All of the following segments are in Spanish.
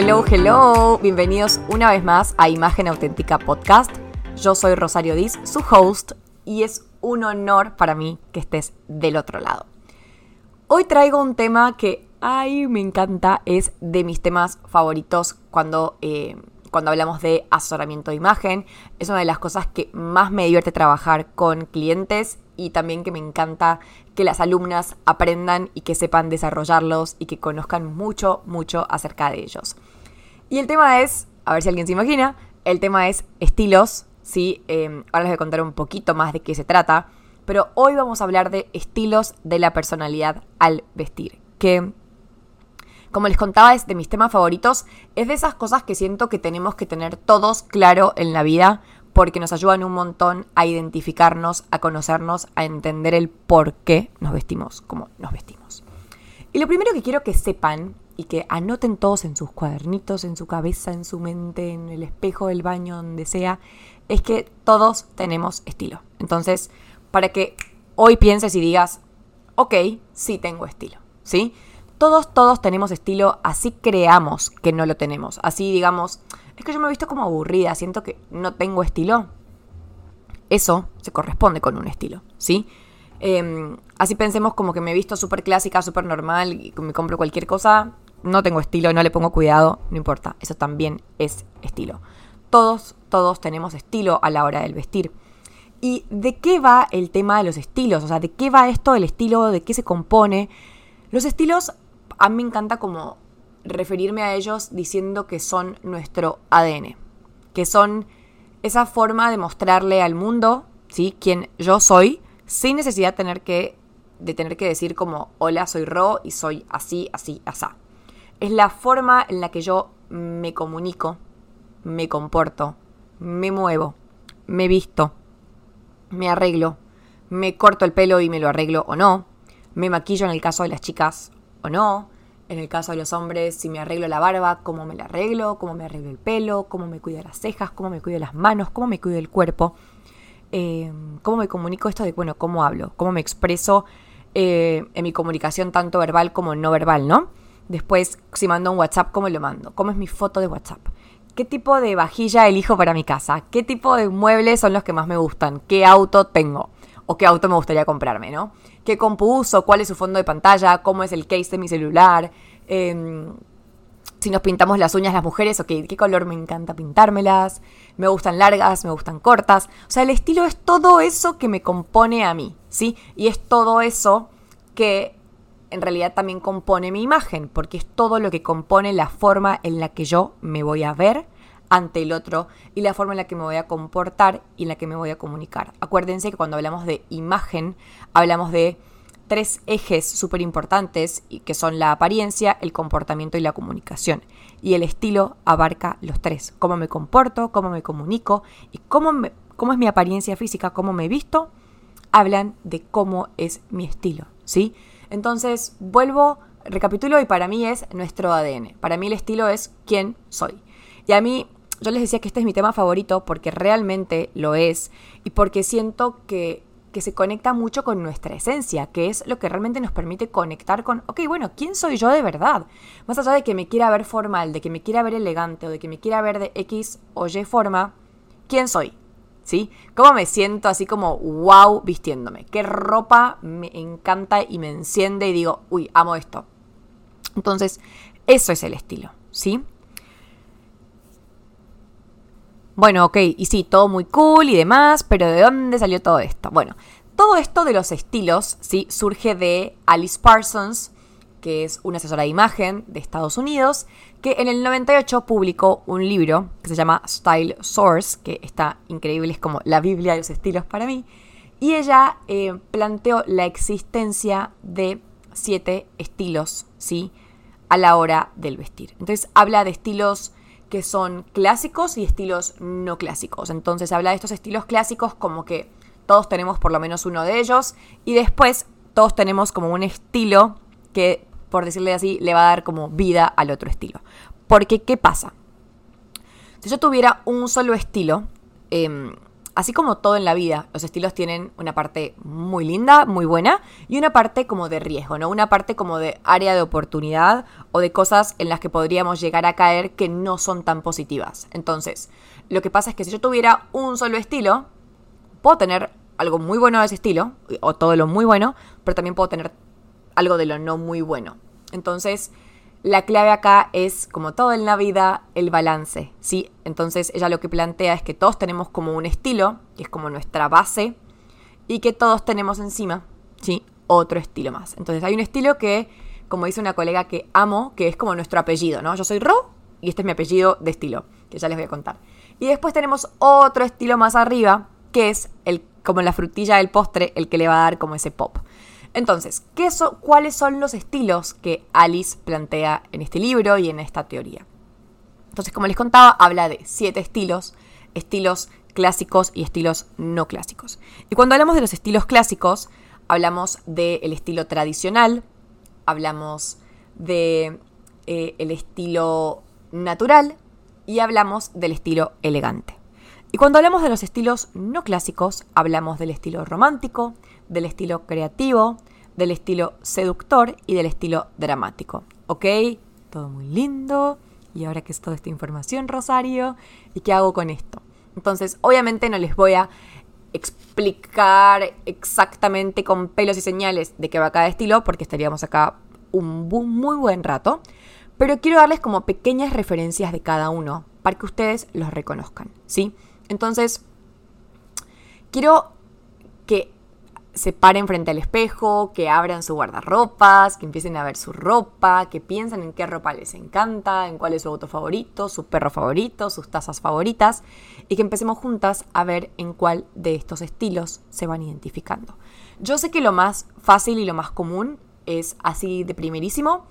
Hello, hello. Bienvenidos una vez más a Imagen Auténtica Podcast. Yo soy Rosario Diz, su host, y es un honor para mí que estés del otro lado. Hoy traigo un tema que, ay, me encanta, es de mis temas favoritos cuando, eh, cuando hablamos de asesoramiento de imagen. Es una de las cosas que más me divierte trabajar con clientes y también que me encanta que las alumnas aprendan y que sepan desarrollarlos y que conozcan mucho, mucho acerca de ellos. Y el tema es, a ver si alguien se imagina, el tema es estilos, ¿sí? Em, ahora les voy a contar un poquito más de qué se trata, pero hoy vamos a hablar de estilos de la personalidad al vestir, que como les contaba, es de mis temas favoritos. Es de esas cosas que siento que tenemos que tener todos claro en la vida porque nos ayudan un montón a identificarnos, a conocernos, a entender el por qué nos vestimos como nos vestimos. Y lo primero que quiero que sepan y que anoten todos en sus cuadernitos, en su cabeza, en su mente, en el espejo del baño, donde sea, es que todos tenemos estilo. Entonces, para que hoy pienses y digas, ok, sí tengo estilo, ¿sí? Todos, todos tenemos estilo, así creamos que no lo tenemos. Así digamos, es que yo me he visto como aburrida, siento que no tengo estilo. Eso se corresponde con un estilo, ¿sí? Em, así pensemos como que me he visto súper clásica, súper normal, y me compro cualquier cosa, no tengo estilo, no le pongo cuidado, no importa, eso también es estilo. Todos, todos tenemos estilo a la hora del vestir. ¿Y de qué va el tema de los estilos? O sea, ¿de qué va esto, el estilo? ¿De qué se compone? Los estilos, a mí me encanta como referirme a ellos diciendo que son nuestro ADN, que son esa forma de mostrarle al mundo, ¿sí? Quién yo soy, sin necesidad de tener que, de tener que decir como, hola, soy Ro y soy así, así, asá. Es la forma en la que yo me comunico, me comporto, me muevo, me visto, me arreglo, me corto el pelo y me lo arreglo o no, me maquillo en el caso de las chicas o no, en el caso de los hombres, si me arreglo la barba, cómo me la arreglo, cómo me arreglo el pelo, cómo me cuido las cejas, cómo me cuido las manos, cómo me cuido el cuerpo, eh, cómo me comunico esto de, bueno, cómo hablo, cómo me expreso eh, en mi comunicación tanto verbal como no verbal, ¿no? Después, si mando un WhatsApp, ¿cómo lo mando? ¿Cómo es mi foto de WhatsApp? ¿Qué tipo de vajilla elijo para mi casa? ¿Qué tipo de muebles son los que más me gustan? ¿Qué auto tengo? ¿O qué auto me gustaría comprarme, no? qué compu uso, cuál es su fondo de pantalla, cómo es el case de mi celular, em, si nos pintamos las uñas las mujeres, ok, qué color me encanta pintármelas, me gustan largas, me gustan cortas. O sea, el estilo es todo eso que me compone a mí, ¿sí? Y es todo eso que en realidad también compone mi imagen, porque es todo lo que compone la forma en la que yo me voy a ver ante el otro y la forma en la que me voy a comportar y en la que me voy a comunicar. Acuérdense que cuando hablamos de imagen, hablamos de tres ejes súper importantes que son la apariencia, el comportamiento y la comunicación. Y el estilo abarca los tres. Cómo me comporto, cómo me comunico y cómo, cómo es mi apariencia física, cómo me visto, hablan de cómo es mi estilo, ¿sí? Entonces, vuelvo, recapitulo y para mí es nuestro ADN. Para mí el estilo es quién soy. Y a mí yo les decía que este es mi tema favorito porque realmente lo es y porque siento que, que se conecta mucho con nuestra esencia, que es lo que realmente nos permite conectar con, ok, bueno, ¿quién soy yo de verdad? Más allá de que me quiera ver formal, de que me quiera ver elegante o de que me quiera ver de X o Y forma, ¿quién soy? ¿Sí? ¿Cómo me siento así como wow vistiéndome? ¿Qué ropa me encanta y me enciende y digo, uy, amo esto? Entonces, eso es el estilo, ¿sí? Bueno, ok, y sí, todo muy cool y demás, pero ¿de dónde salió todo esto? Bueno, todo esto de los estilos, sí, surge de Alice Parsons, que es una asesora de imagen de Estados Unidos, que en el 98 publicó un libro que se llama Style Source, que está increíble, es como la Biblia de los estilos para mí, y ella eh, planteó la existencia de siete estilos, ¿sí? A la hora del vestir. Entonces habla de estilos que son clásicos y estilos no clásicos. Entonces habla de estos estilos clásicos como que todos tenemos por lo menos uno de ellos y después todos tenemos como un estilo que, por decirle así, le va a dar como vida al otro estilo. Porque, ¿qué pasa? Si yo tuviera un solo estilo, em, así como todo en la vida, los estilos tienen una parte muy linda, muy buena, y una parte como de riesgo, ¿no? Una parte como de área de oportunidad o de cosas en las que podríamos llegar a caer que no son tan positivas. Entonces, lo que pasa es que si yo tuviera un solo estilo, puedo tener algo muy bueno de ese estilo, o todo lo muy bueno, pero también puedo tener algo de lo no muy bueno. Entonces, la clave acá es, como todo en la vida, el balance, ¿sí? Entonces ella lo que plantea es que todos tenemos como un estilo, que es como nuestra base, y que todos tenemos encima, ¿sí? Otro estilo más. Entonces hay un estilo que, como dice una colega que amo, que es como nuestro apellido, ¿no? Yo soy Ro y este es mi apellido de estilo, que ya les voy a contar. Y después tenemos otro estilo más arriba, que es el, como la frutilla del postre, el que le va a dar como ese pop. Entonces, ¿qué ¿cuáles son los estilos que Alice plantea en este libro y en esta teoría? Entonces, como les contaba, habla de siete estilos, estilos clásicos y estilos no clásicos. Y cuando hablamos de los estilos clásicos, hablamos del estilo tradicional, hablamos del de, eh, estilo natural y hablamos del estilo elegante. Y cuando hablamos de los estilos no clásicos, hablamos del estilo romántico, del estilo creativo, del estilo seductor y del estilo dramático. ¿Ok? Todo muy lindo. ¿Y ahora qué es toda esta información, Rosario? ¿Y qué hago con esto? Entonces, obviamente no les voy a explicar exactamente con pelos y señales de qué va cada estilo, porque estaríamos acá un muy buen rato. Pero quiero darles como pequeñas referencias de cada uno para que ustedes los reconozcan, ¿sí? Entonces, quiero se paren frente al espejo, que abran su guardarropas, que empiecen a ver su ropa, que piensen en qué ropa les encanta, en cuál es su auto favorito, su perro favorito, sus tazas favoritas, y que empecemos juntas a ver en cuál de estos estilos se van identificando. Yo sé que lo más fácil y lo más común es así de primerísimo,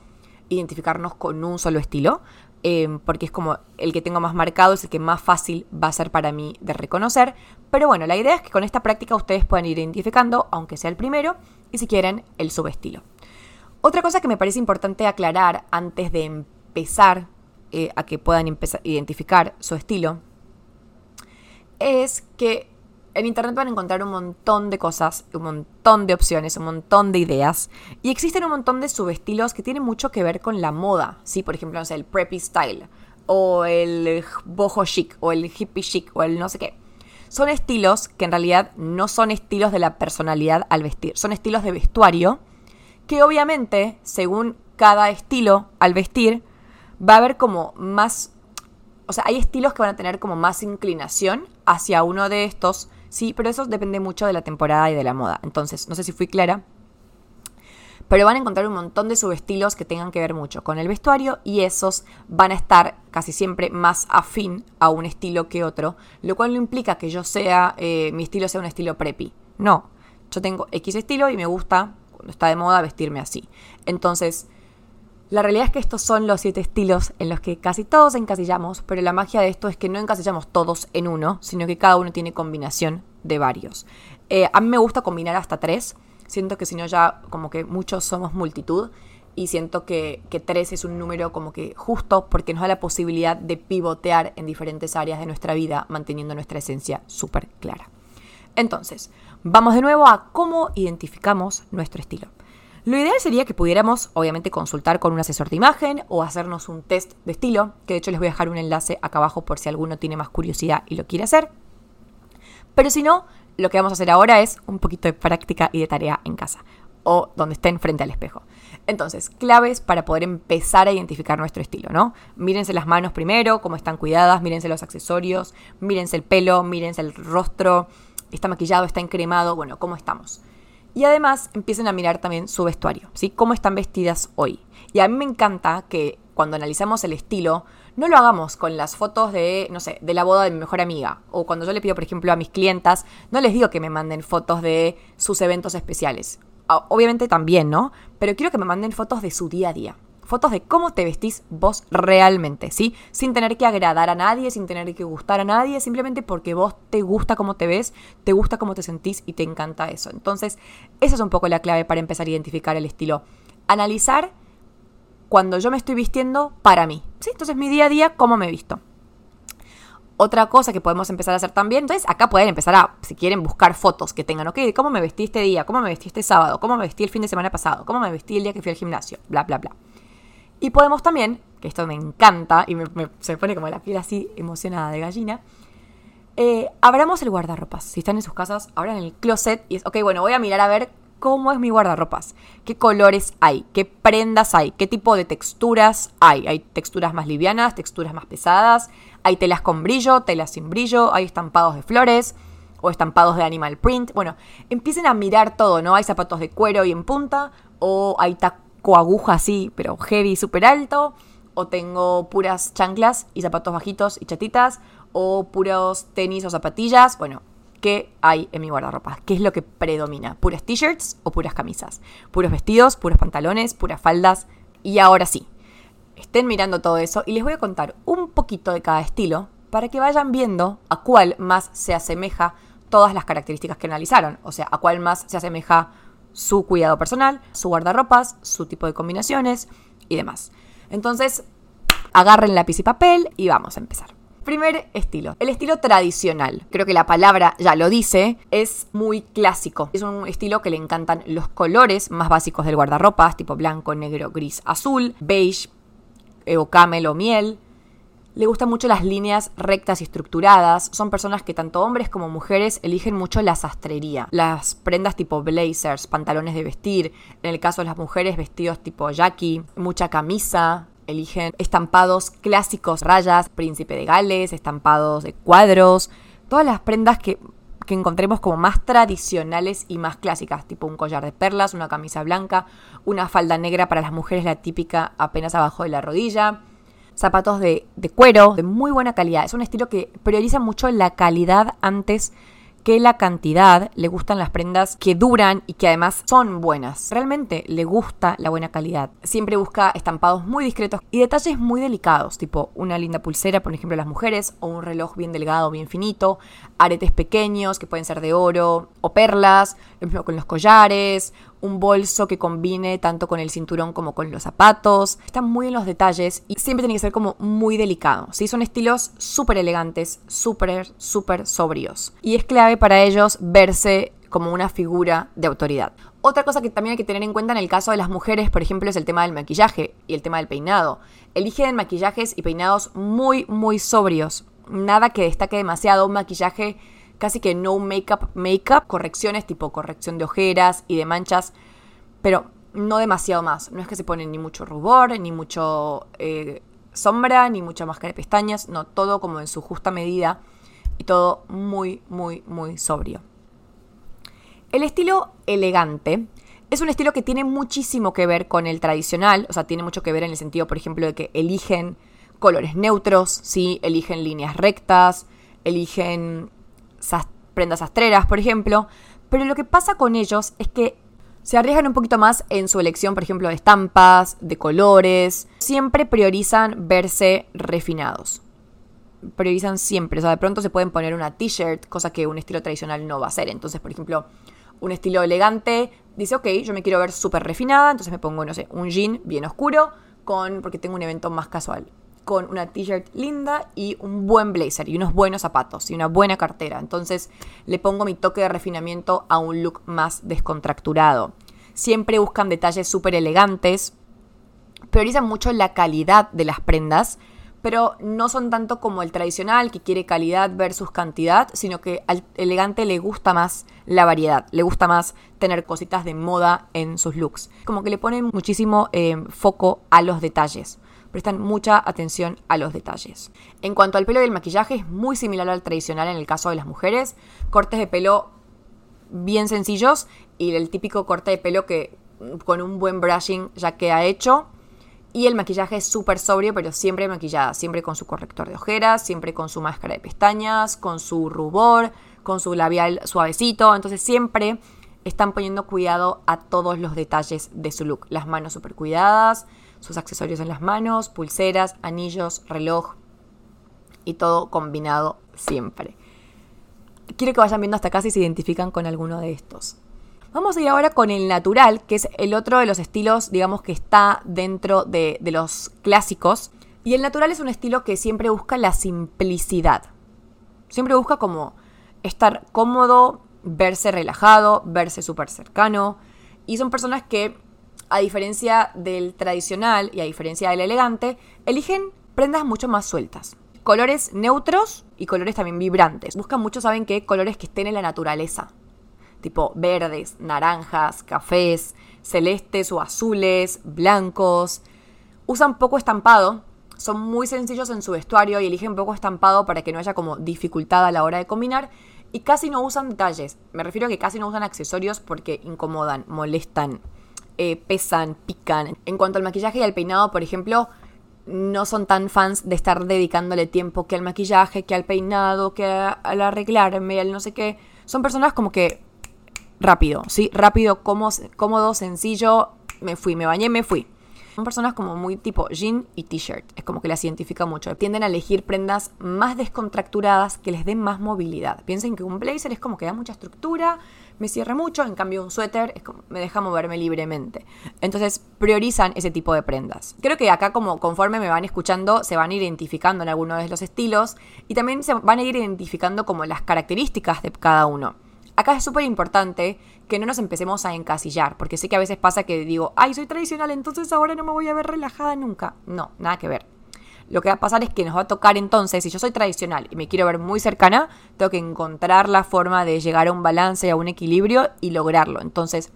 identificarnos con un solo estilo, Em, porque es como el que tengo más marcado, es el que más fácil va a ser para mí de reconocer. Pero bueno, la idea es que con esta práctica ustedes puedan ir identificando, aunque sea el primero, y si quieren, el subestilo. Otra cosa que me parece importante aclarar antes de empezar eh, a que puedan empezar identificar su estilo, es que en internet van a encontrar un montón de cosas, un montón de opciones, un montón de ideas. Y existen un montón de subestilos que tienen mucho que ver con la moda. ¿sí? Por ejemplo, no sé, el preppy style, o el boho chic, o el hippie chic, o el no sé qué. Son estilos que en realidad no son estilos de la personalidad al vestir, son estilos de vestuario que obviamente, según cada estilo al vestir, va a haber como más o sea, hay estilos que van a tener como más inclinación hacia uno de estos Sí, pero eso depende mucho de la temporada y de la moda. Entonces, no sé si fui clara. Pero van a encontrar un montón de subestilos que tengan que ver mucho con el vestuario y esos van a estar casi siempre más afín a un estilo que otro, lo cual no implica que yo sea, eh, mi estilo sea un estilo preppy. No, yo tengo X estilo y me gusta, cuando está de moda, vestirme así. Entonces, la realidad es que estos son los siete estilos en los que casi todos encasillamos, pero la magia de esto es que no encasillamos todos en uno, sino que cada uno tiene combinación de varios. Eh, a mí me gusta combinar hasta tres, siento que si no ya como que muchos somos multitud y siento que, que tres es un número como que justo porque nos da la posibilidad de pivotear en diferentes áreas de nuestra vida manteniendo nuestra esencia súper clara. Entonces, vamos de nuevo a cómo identificamos nuestro estilo. Lo ideal sería que pudiéramos, obviamente, consultar con un asesor de imagen o hacernos un test de estilo, que de hecho les voy a dejar un enlace acá abajo por si alguno tiene más curiosidad y lo quiere hacer. Pero si no, lo que vamos a hacer ahora es un poquito de práctica y de tarea en casa o donde estén frente al espejo. Entonces, claves para poder empezar a identificar nuestro estilo, ¿no? Mírense las manos primero, cómo están cuidadas, mírense los accesorios, mírense el pelo, mírense el rostro, está maquillado, está encremado, bueno, cómo estamos. Y además empiecen a mirar también su vestuario, ¿sí? Cómo están vestidas hoy. Y a mí me encanta que cuando analizamos el estilo, no lo hagamos con las fotos de, no sé, de la boda de mi mejor amiga. O cuando yo le pido, por ejemplo, a mis clientas, no les digo que me manden fotos de sus eventos especiales. Obviamente también, ¿no? Pero quiero que me manden fotos de su día a día fotos de cómo te vestís vos realmente, ¿sí? Sin tener que agradar a nadie, sin tener que gustar a nadie, simplemente porque vos te gusta cómo te ves, te gusta cómo te sentís y te encanta eso. Entonces, esa es un poco la clave para empezar a identificar el estilo. Analizar cuando yo me estoy vistiendo para mí, ¿sí? Entonces, mi día a día, cómo me visto. Otra cosa que podemos empezar a hacer también, entonces acá pueden empezar a, si quieren, buscar fotos que tengan, ok, cómo me vestí este día, cómo me vestí este sábado, cómo me vestí el fin de semana pasado, cómo me vestí el día que fui al gimnasio, bla, bla, bla. Y podemos también, que esto me encanta y se me pone como la piel así emocionada de gallina, eh, abramos el guardarropas. Si están en sus casas, abran el closet y es, ok, bueno, voy a mirar a ver cómo es mi guardarropas, qué colores hay, qué prendas hay, qué tipo de texturas hay. Hay texturas más livianas, texturas más pesadas, hay telas con brillo, telas sin brillo, hay estampados de flores o estampados de animal print. Bueno, empiecen a mirar todo, ¿no? Hay zapatos de cuero y en punta, o hay taco aguja así, pero heavy, súper alto, o tengo puras chanclas y zapatos bajitos y chatitas, o puros tenis o zapatillas. Bueno, ¿qué hay en mi guardarropa? ¿Qué es lo que predomina? ¿Puras t-shirts o puras camisas? ¿Puros vestidos, puros pantalones, puras faldas? Y ahora sí, estén mirando todo eso y les voy a contar un poquito de cada estilo para que vayan viendo a cuál más se asemeja todas las características que analizaron. O sea, a cuál más se asemeja su cuidado personal, su guardarropas, su tipo de combinaciones y demás. Entonces, agarren lápiz y papel y vamos a empezar. Primer estilo, el estilo tradicional. Creo que la palabra ya lo dice, es muy clásico. Es un estilo que le encantan los colores más básicos del guardarropas, tipo blanco, negro, gris, azul, beige, eh, o camel o miel. Le gustan mucho las líneas rectas y estructuradas. Son personas que tanto hombres como mujeres eligen mucho la sastrería. Las prendas tipo blazers, pantalones de vestir. En el caso de las mujeres, vestidos tipo jackie, mucha camisa, eligen estampados clásicos, rayas, príncipe de Gales, estampados de cuadros, todas las prendas que, que encontremos como más tradicionales y más clásicas, tipo un collar de perlas, una camisa blanca, una falda negra para las mujeres, la típica apenas abajo de la rodilla, zapatos de, de cuero, de muy buena calidad. Es un estilo que prioriza mucho la calidad antes la cantidad, le gustan las prendas que duran y que además son buenas. Realmente le gusta la buena calidad. Siempre busca estampados muy discretos y detalles muy delicados, tipo una linda pulsera, por ejemplo, las mujeres, o un reloj bien delgado, bien finito, aretes pequeños que pueden ser de oro o perlas, lo mismo con los collares, un bolso que combine tanto con el cinturón como con los zapatos. Están muy en los detalles y siempre tiene que ser como muy delicado. ¿sí? Son estilos súper elegantes, súper, súper sobrios. Y es clave para ellos verse como una figura de autoridad. Otra cosa que también hay que tener en cuenta en el caso de las mujeres, por ejemplo, es el tema del maquillaje y el tema del peinado. Eligen maquillajes y peinados muy, muy sobrios. Nada que destaque demasiado, un maquillaje casi que no make-up, make-up, correcciones tipo corrección de ojeras y de manchas, pero no demasiado más. No es que se ponen ni mucho rubor, ni mucho eh, sombra, ni mucha máscara de pestañas, no, todo como en su justa medida y todo muy, muy, muy sobrio. El estilo elegante es un estilo que tiene muchísimo que ver con el tradicional, o sea, tiene mucho que ver en el sentido, por ejemplo, de que eligen colores neutros, ¿sí? eligen líneas rectas, eligen prendas astreras, por ejemplo, pero lo que pasa con ellos es que se arriesgan un poquito más en su elección, por ejemplo, de estampas, de colores. Siempre priorizan verse refinados. Priorizan siempre. O sea, de pronto se pueden poner una t-shirt, cosa que un estilo tradicional no va a hacer. Entonces, por ejemplo, un estilo elegante dice, ok, yo me quiero ver súper refinada, entonces me pongo, no sé, un jean bien oscuro, con, porque tengo un evento más casual con una t-shirt linda y un buen blazer y unos buenos zapatos y una buena cartera. Entonces le pongo mi toque de refinamiento a un look más descontracturado. Siempre buscan detalles súper elegantes, priorizan mucho la calidad de las prendas, pero no son tanto como el tradicional que quiere calidad versus cantidad, sino que al elegante le gusta más la variedad, le gusta más tener cositas de moda en sus looks. Como que le ponen muchísimo eh, foco a los detalles prestan mucha atención a los detalles. En cuanto al pelo y el maquillaje, es muy similar al tradicional en el caso de las mujeres. Cortes de pelo bien sencillos y el típico corte de pelo que con un buen brushing ya queda hecho. Y el maquillaje es súper sobrio, pero siempre maquillada, siempre con su corrector de ojeras, siempre con su máscara de pestañas, con su rubor, con su labial suavecito. Entonces siempre están poniendo cuidado a todos los detalles de su look. Las manos súper cuidadas, sus accesorios en las manos, pulseras, anillos, reloj y todo combinado siempre. Quiero que vayan viendo hasta acá si se identifican con alguno de estos. Vamos a ir ahora con el natural, que es el otro de los estilos, digamos, que está dentro de, de los clásicos. Y el natural es un estilo que siempre busca la simplicidad. Siempre busca como estar cómodo, verse relajado, verse súper cercano. Y son personas que, a diferencia del tradicional y a diferencia del elegante, eligen prendas mucho más sueltas. Colores neutros y colores también vibrantes. Buscan mucho, saben qué, colores que estén en la naturaleza. Tipo verdes, naranjas, cafés, celestes o azules, blancos. Usan poco estampado, son muy sencillos en su vestuario y eligen poco estampado para que no haya como dificultad a la hora de combinar y casi no usan detalles. Me refiero a que casi no usan accesorios porque incomodan, molestan, eh, pesan, pican. En cuanto al maquillaje y al peinado, por ejemplo, no son tan fans de estar dedicándole tiempo que al maquillaje, que al peinado, que al arreglarme, al no sé qué. Son personas como que rápido, ¿sí? Rápido, cómodo, sencillo. Me fui, me bañé, me fui. Son personas como muy tipo jean y t-shirt. Es como que las identifica mucho. Tienden a elegir prendas más descontracturadas que les den más movilidad. Piensen que un blazer es como que da mucha estructura, me cierra mucho. En cambio, un suéter me deja moverme libremente. Entonces, priorizan ese tipo de prendas. Creo que acá, como conforme me van escuchando, se van identificando en algunos de los estilos y también se van a ir identificando como las características de cada uno. Acá es súper importante que no nos empecemos a encasillar, porque sé que a veces pasa que digo, ay, soy tradicional, entonces ahora no me voy a ver relajada nunca. No, nada que ver. Lo que va a pasar es que nos va a tocar entonces, si yo soy tradicional y me quiero ver muy cercana, tengo que encontrar la forma de llegar a un balance, y a un equilibrio y lograrlo. Entonces,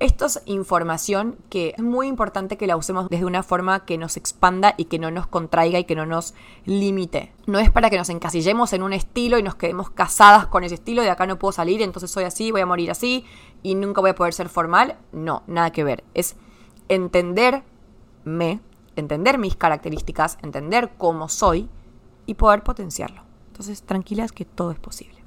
esto es información que es muy importante que la usemos desde una forma que nos expanda y que no nos contraiga y que no nos limite. No es para que nos encasillemos en un estilo y nos quedemos casadas con ese estilo de acá no puedo salir, entonces soy así, voy a morir así y nunca voy a poder ser formal. No, nada que ver. Es entenderme, entender mis características, entender cómo soy y poder potenciarlo. Entonces, tranquilas que todo es posible.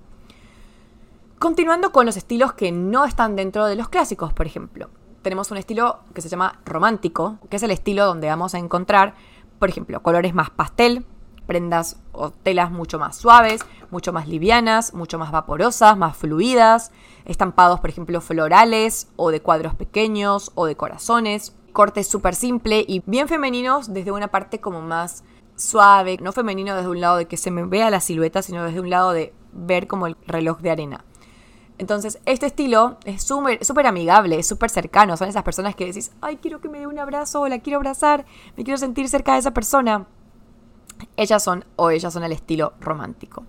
Continuando con los estilos que no están dentro de los clásicos, por ejemplo. Tenemos un estilo que se llama romántico, que es el estilo donde vamos a encontrar, por ejemplo, colores más pastel, prendas o telas mucho más suaves, mucho más livianas, mucho más vaporosas, más fluidas, estampados, por ejemplo, florales o de cuadros pequeños o de corazones, cortes súper simple y bien femeninos desde una parte como más suave, no femenino desde un lado de que se me vea la silueta, sino desde un lado de ver como el reloj de arena. Entonces, este estilo es súper amigable, es súper cercano. Son esas personas que decís, ay, quiero que me dé un abrazo, o la quiero abrazar, me quiero sentir cerca de esa persona. Ellas son, o ellas son el estilo romántico.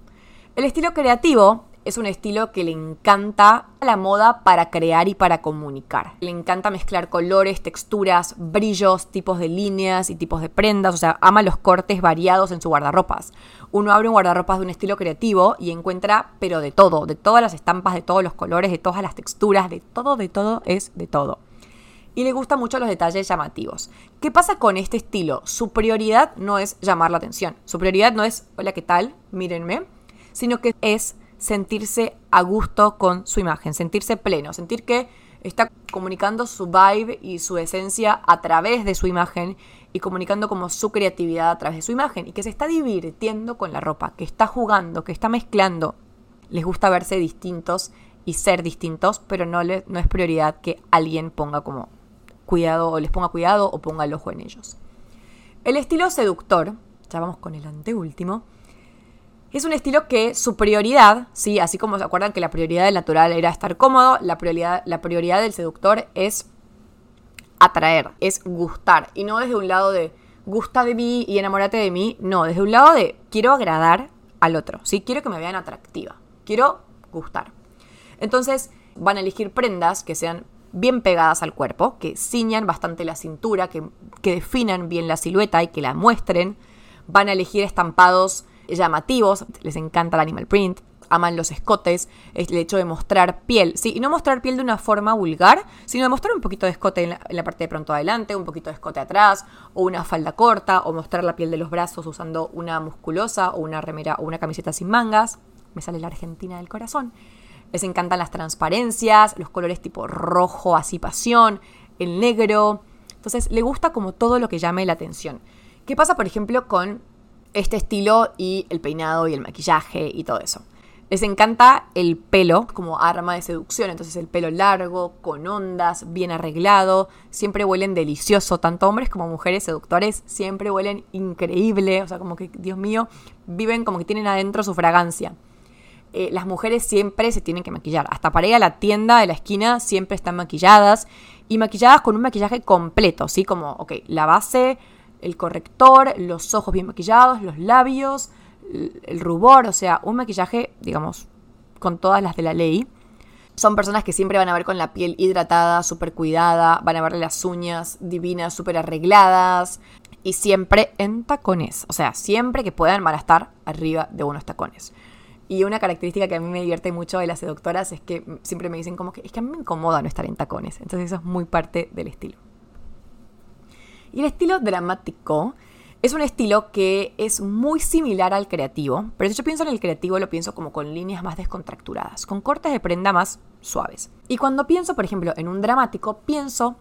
El estilo creativo es un estilo que le encanta la moda para crear y para comunicar. Le encanta mezclar colores, texturas, brillos, tipos de líneas y tipos de prendas, o sea, ama los cortes variados en su guardarropas. Uno abre un guardarropas de un estilo creativo y encuentra, pero de todo, de todas las estampas, de todos los colores, de todas las texturas, de todo, de todo, es de todo. Y le gustan mucho los detalles llamativos. ¿Qué pasa con este estilo? Su prioridad no es llamar la atención. Su prioridad no es, hola, ¿qué tal? Mírenme. Sino que es sentirse a gusto con su imagen, sentirse pleno, sentir que está comunicando su vibe y su esencia a través de su imagen y comunicando como su creatividad a través de su imagen y que se está divirtiendo con la ropa, que está jugando, que está mezclando. Les gusta verse distintos y ser distintos, pero no, no es prioridad que alguien ponga como cuidado o les ponga cuidado o ponga el ojo en ellos. El estilo seductor, ya vamos con el anteúltimo, es un estilo que su prioridad, sí, así como se acuerdan que la prioridad del natural era estar cómodo, la prioridad, la prioridad del seductor es atraer, es gustar. Y no desde un lado de gusta de mí y enamórate de mí, no, desde un lado de quiero agradar al otro, ¿sí? Quiero que me vean atractiva, quiero gustar. Entonces van a elegir prendas que sean bien pegadas al cuerpo, que ciñan bastante la cintura, que, que definan bien la silueta y que la muestren. Van a elegir estampados llamativos, les encanta el animal print, aman los escotes, el hecho de mostrar piel, sí, y no mostrar piel de una forma vulgar, sino de mostrar un poquito de escote en la, parte de pronto adelante, un poquito de escote atrás, o una falda corta, o mostrar la piel de los brazos usando una musculosa o una remera o una camiseta sin mangas. Me sale la Argentina del corazón. Les encantan las transparencias, los colores tipo rojo, así pasión, el negro. Entonces, le gusta como todo lo que llame la atención. ¿Qué pasa, por ejemplo, con este estilo y el peinado y el maquillaje y todo eso. Les encanta el pelo como arma de seducción, entonces el pelo largo, con ondas, bien arreglado, siempre huelen delicioso, tanto hombres como mujeres seductores, siempre huelen increíble, o sea, como que, Dios mío, viven como que tienen adentro su fragancia. Eh, las mujeres siempre se tienen que maquillar, hasta para ir a la tienda de la esquina siempre están maquilladas y maquilladas con un maquillaje completo, ¿sí? Como, ok, la base, el corrector, los ojos bien maquillados, los labios, el rubor, o sea, un maquillaje, digamos, con todas las de la ley. Son personas que siempre van a ver con la piel hidratada, súper cuidada, van a verle las uñas divinas, súper arregladas y siempre en tacones. O sea, siempre que puedan van a estar arriba de unos tacones. Y una característica que a mí me divierte mucho de las seductoras es que siempre me dicen como que es que a mí me incomoda no estar en tacones. Entonces eso es muy parte del estilo. Y el estilo dramático es un estilo que es muy similar al creativo, pero si yo pienso en el creativo lo pienso como con líneas más descontracturadas, con cortes de prenda más suaves. Y cuando pienso, por ejemplo, en un dramático, pienso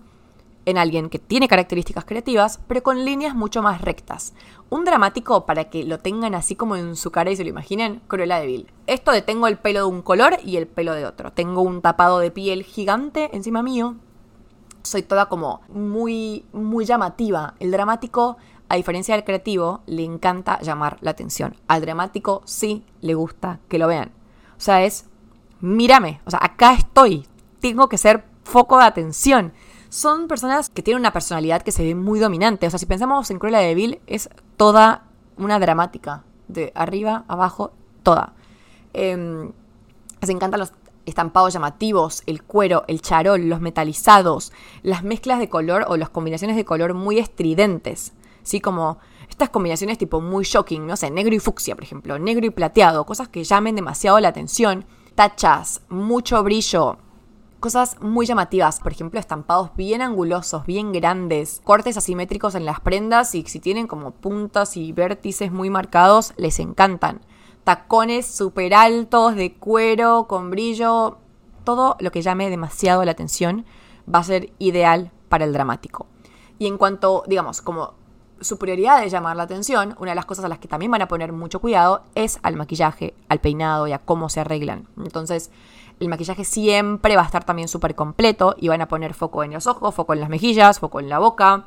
en alguien que tiene características creativas, pero con líneas mucho más rectas. Un dramático, para que lo tengan así como en su cara y se lo imaginen, Cruella de Vil. Esto de tengo el pelo de un color y el pelo de otro. Tengo un tapado de piel gigante encima mío. Soy toda como muy, muy llamativa. El dramático a diferencia del creativo, le encanta llamar la atención. Al dramático sí le gusta que lo vean. O sea, es, mírame, o sea, acá estoy, tengo que ser foco de atención. Son personas que tienen una personalidad que se ve muy dominante. O sea, si pensamos en Cruella de Vil, es toda una dramática. De arriba, abajo, toda. Eh, les encantan los estampados llamativos, el cuero, el charol, los metalizados, las mezclas de color o las combinaciones de color muy estridentes. ¿sí? Como estas combinaciones tipo muy shocking, no sé, negro y fucsia, por ejemplo, negro y plateado, cosas que llamen demasiado la atención, tachas, mucho brillo, cosas muy llamativas, por ejemplo, estampados bien angulosos, bien grandes, cortes asimétricos en las prendas y si tienen como puntas y vértices muy marcados, les encantan. Tacones súper altos de cuero, con brillo, todo lo que llame demasiado la atención va a ser ideal para el dramático. Y en cuanto, digamos, como su prioridad es llamar la atención, una de las cosas a las que también van a poner mucho cuidado es al maquillaje, al peinado y a cómo se arreglan. Entonces, el maquillaje siempre va a estar también súper completo y van a poner foco en los ojos, foco en las mejillas, foco en la boca.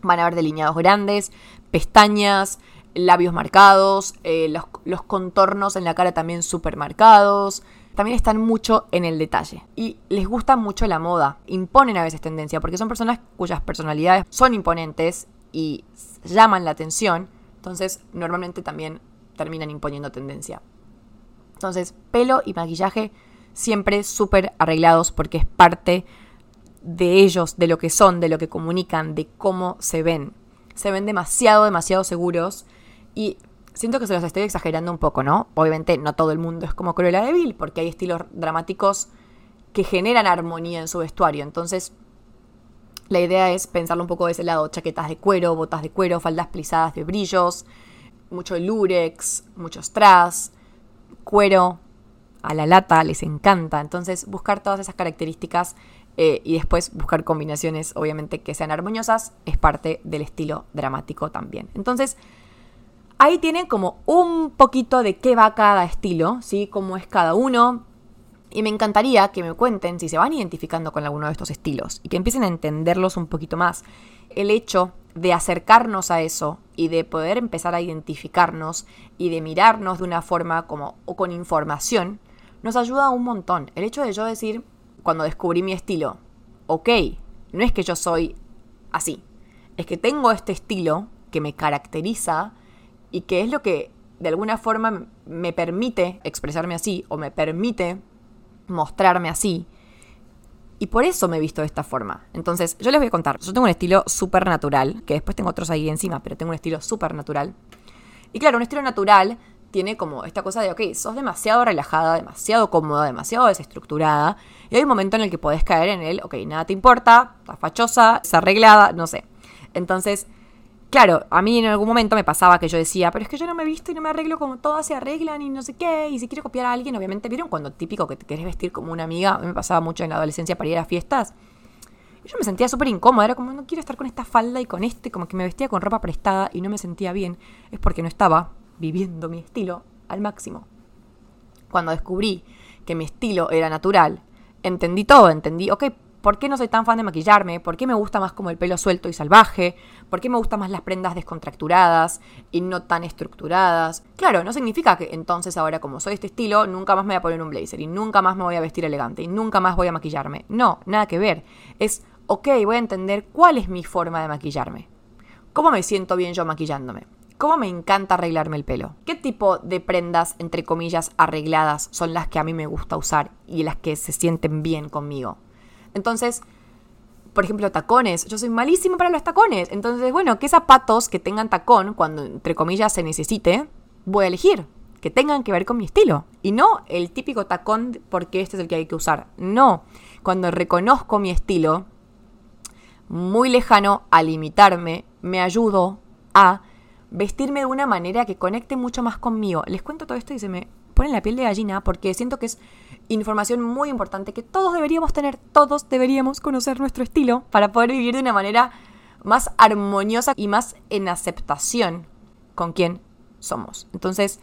Van a ver delineados grandes, pestañas, labios marcados, eh, los, los contornos en la cara también súper marcados también están mucho en el detalle. Y les gusta mucho la moda, imponen a veces tendencia porque son personas cuyas personalidades son imponentes y llaman la atención, entonces normalmente también terminan imponiendo tendencia. Entonces, pelo y maquillaje siempre súper arreglados porque es parte de ellos, de lo que son, de lo que comunican, de cómo se ven. Se ven demasiado, demasiado seguros y siento que se los estoy exagerando un poco, ¿no? Obviamente no todo el mundo es como Cruella de Vil porque hay estilos dramáticos que generan armonía en su vestuario. Entonces, la idea es pensarlo un poco de ese lado, chaquetas de cuero, botas de cuero, faldas plisadas de brillos, mucho lurex, muchos strass, cuero, a la lata les encanta. Entonces buscar todas esas características eh, y después buscar combinaciones obviamente que sean armoniosas es parte del estilo dramático también. Entonces ahí tienen como un poquito de qué va cada estilo, ¿sí? Cómo es cada uno. Y me encantaría que me cuenten si se van identificando con alguno de estos estilos y que empiecen a entenderlos un poquito más. El hecho de acercarnos a eso y de poder empezar a identificarnos y de mirarnos de una forma como o con información nos ayuda un montón. El hecho de yo decir cuando descubrí mi estilo, ok, no es que yo soy así, es que tengo este estilo que me caracteriza y que es lo que de alguna forma me permite expresarme así o me permite mostrarme así. Y por eso me he visto de esta forma. Entonces, yo les voy a contar. Yo tengo un estilo súper natural, que después tengo otros ahí encima, pero tengo un estilo súper natural. Y claro, un estilo natural tiene como esta cosa de, ok, sos demasiado relajada, demasiado cómoda, demasiado desestructurada. Y hay un momento en el que podés caer en el, ok, nada te importa, estás fachosa, estás arreglada, no sé. Entonces, Claro, a mí en algún momento me pasaba que yo decía, pero es que yo no me visto y no me arreglo como todas se arreglan y no sé qué, y si quiero copiar a alguien, obviamente, ¿vieron cuando típico que te querés vestir como una amiga? A mí me pasaba mucho en la adolescencia para ir a fiestas. Yo me sentía súper incómoda, era como, no quiero estar con esta falda y con este, como que me vestía con ropa prestada y no me sentía bien. Es porque no estaba viviendo mi estilo al máximo. Cuando descubrí que mi estilo era natural, entendí todo, entendí, ok, ¿por qué no soy tan fan de maquillarme? ¿Por qué me gusta más como el pelo suelto y salvaje? ¿Por qué me gustan más las prendas descontracturadas y no tan estructuradas? Claro, no significa que entonces ahora como soy este estilo, nunca más me voy a poner un blazer y nunca más me voy a vestir elegante y nunca más voy a maquillarme. No, nada que ver. Es, ok, voy a entender cuál es mi forma de maquillarme. ¿Cómo me siento bien yo maquillándome? ¿Cómo me encanta arreglarme el pelo? ¿Qué tipo de prendas, entre comillas, arregladas son las que a mí me gusta usar y las que se sienten bien conmigo? Entonces, por ejemplo, tacones. Yo soy malísimo para los tacones. Entonces, bueno, ¿qué zapatos que tengan tacón, cuando entre comillas se necesite, voy a elegir? Que tengan que ver con mi estilo. Y no el típico tacón porque este es el que hay que usar. No. Cuando reconozco mi estilo, muy lejano a limitarme, me ayudo a vestirme de una manera que conecte mucho más conmigo. Les cuento todo esto y se me pone la piel de gallina porque siento que es información muy importante que todos deberíamos tener, todos deberíamos conocer nuestro estilo para poder vivir de una manera más armoniosa y más en aceptación con quien somos. Entonces,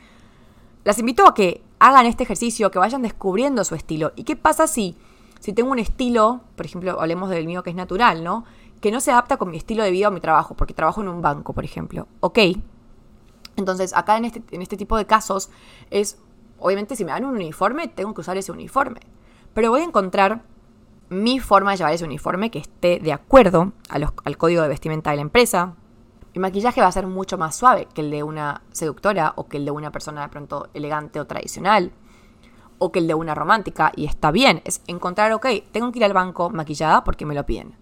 las invito a que hagan este ejercicio, que vayan descubriendo su estilo. ¿Y qué pasa si, si tengo un estilo, por ejemplo, hablemos del mío que es natural, ¿no? Que no se adapta con mi estilo de vida o mi trabajo, porque trabajo en un banco, por ejemplo. Ok. Entonces, acá en este, en este tipo de casos es Obviamente si me dan un uniforme, tengo que usar ese uniforme. Pero voy a encontrar mi forma de llevar ese uniforme que esté de acuerdo al código de vestimenta de la empresa. Mi maquillaje va a ser mucho más suave que el de una seductora o que el de una persona de pronto elegante o tradicional o que el de una romántica. Y está bien, es encontrar, ok, tengo que ir al banco maquillada porque me lo piden.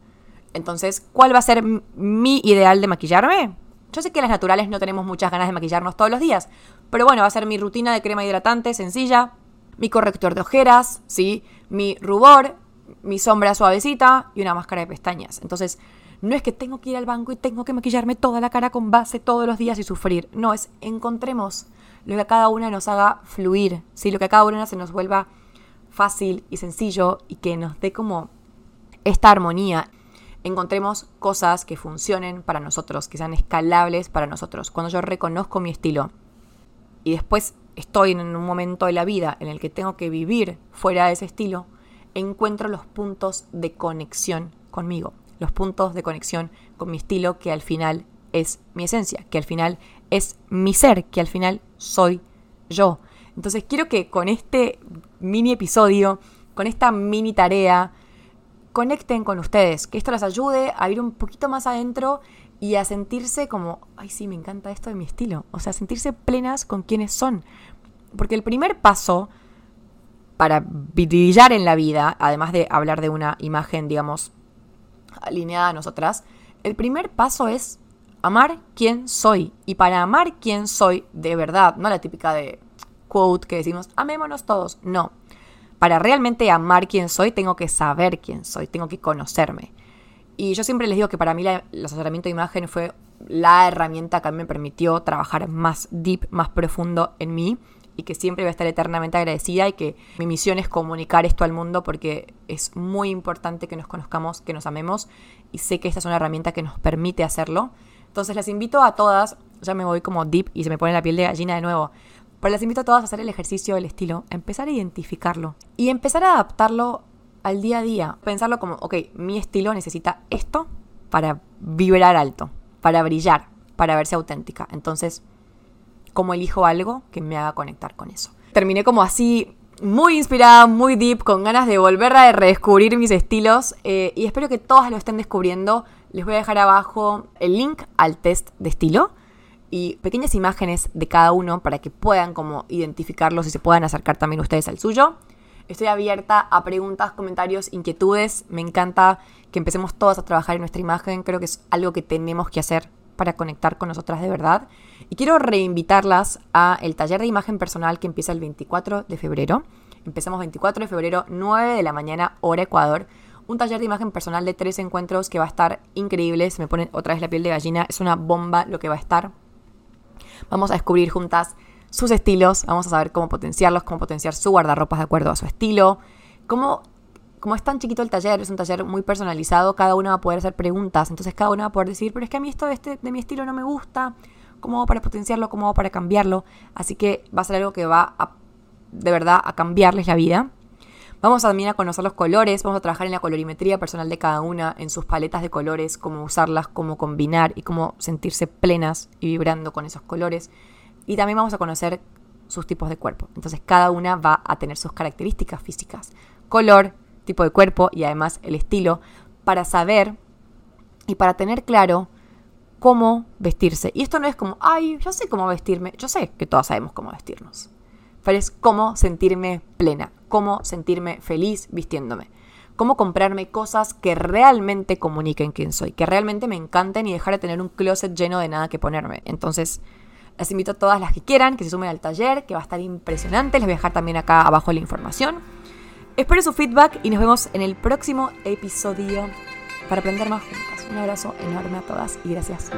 Entonces, ¿cuál va a ser mi ideal de maquillarme? Yo sé que las naturales no tenemos muchas ganas de maquillarnos todos los días, pero bueno, va a ser mi rutina de crema hidratante sencilla, mi corrector de ojeras, ¿sí? mi rubor, mi sombra suavecita y una máscara de pestañas. Entonces, no es que tengo que ir al banco y tengo que maquillarme toda la cara con base todos los días y sufrir. No, es encontremos lo que a cada una nos haga fluir, ¿sí? lo que a cada una se nos vuelva fácil y sencillo y que nos dé como esta armonía encontremos cosas que funcionen para nosotros, que sean escalables para nosotros. Cuando yo reconozco mi estilo y después estoy en un momento de la vida en el que tengo que vivir fuera de ese estilo, encuentro los puntos de conexión conmigo, los puntos de conexión con mi estilo que al final es mi esencia, que al final es mi ser, que al final soy yo. Entonces quiero que con este mini episodio, con esta mini tarea, conecten con ustedes, que esto les ayude a ir un poquito más adentro y a sentirse como, ay sí, me encanta esto de mi estilo, o sea, sentirse plenas con quienes son. Porque el primer paso para brillar en la vida, además de hablar de una imagen, digamos, alineada a nosotras, el primer paso es amar quién soy. Y para amar quién soy de verdad, no la típica de quote que decimos, amémonos todos, no para realmente amar quién soy, tengo que saber quién soy, tengo que conocerme. Y yo siempre les digo que para mí el asesoramiento de imagen fue la herramienta que a mí me permitió trabajar más deep, más profundo en mí y que siempre voy a estar eternamente agradecida y que mi misión es comunicar esto al mundo porque es muy importante que nos conozcamos, que nos amemos y sé que esta es una herramienta que nos permite hacerlo. Entonces les invito a todas, ya me voy como deep y se me pone la piel de gallina de nuevo, pero les invito a todos a hacer el ejercicio del estilo, a empezar a identificarlo y empezar a adaptarlo al día a día. Pensarlo como, ok, mi estilo necesita esto para vibrar alto, para brillar, para verse auténtica. Entonces, ¿cómo elijo algo que me haga conectar con eso? Terminé como así, muy inspirada, muy deep, con ganas de volver a redescubrir mis estilos eh, y espero que todas lo estén descubriendo. Les voy a dejar abajo el link al test de estilo y pequeñas imágenes de cada uno para que puedan como identificarlos y se puedan acercar también ustedes al suyo. Estoy abierta a preguntas, comentarios, inquietudes. Me encanta que empecemos todos a trabajar en nuestra imagen. Creo que es algo que tenemos que hacer para conectar con nosotras de verdad. Y quiero reinvitarlas a el taller de imagen personal que empieza el 24 de febrero. Empezamos 24 de febrero, 9 de la mañana, hora Ecuador. Un taller de imagen personal de tres encuentros que va a estar increíble. Se me pone otra vez la piel de gallina. Es una bomba lo que va a estar. Vamos a descubrir juntas sus estilos, vamos a saber cómo potenciarlos, cómo potenciar su guardarropas de acuerdo a su estilo, cómo como es tan chiquito el taller, es un taller muy personalizado, cada uno va a poder hacer preguntas, entonces cada uno va a poder decir, pero es que a mí esto de, este, de mi estilo no me gusta, cómo hago para potenciarlo, cómo hago para cambiarlo, así que va a ser algo que va a de verdad a cambiarles la vida. Vamos también a conocer los colores, vamos a trabajar en la colorimetría personal de cada una, en sus paletas de colores, cómo usarlas, cómo combinar y cómo sentirse plenas y vibrando con esos colores. Y también vamos a conocer sus tipos de cuerpo. Entonces cada una va a tener sus características físicas, color, tipo de cuerpo y además el estilo para saber y para tener claro cómo vestirse. Y esto no es como, ay, yo sé cómo vestirme. Yo sé que todas sabemos cómo vestirnos. Pero es cómo sentirme plena, cómo sentirme feliz vistiéndome. Cómo comprarme cosas que realmente comuniquen quién soy, que realmente me encanten y dejar de tener un closet lleno de nada que ponerme. Entonces, las invito a todas las que quieran que se sumen al taller, que va a estar impresionante. Les voy a dejar también acá abajo la información. Espero su feedback y nos vemos en el próximo episodio para aprender más juntas. Un abrazo enorme a todas y gracias.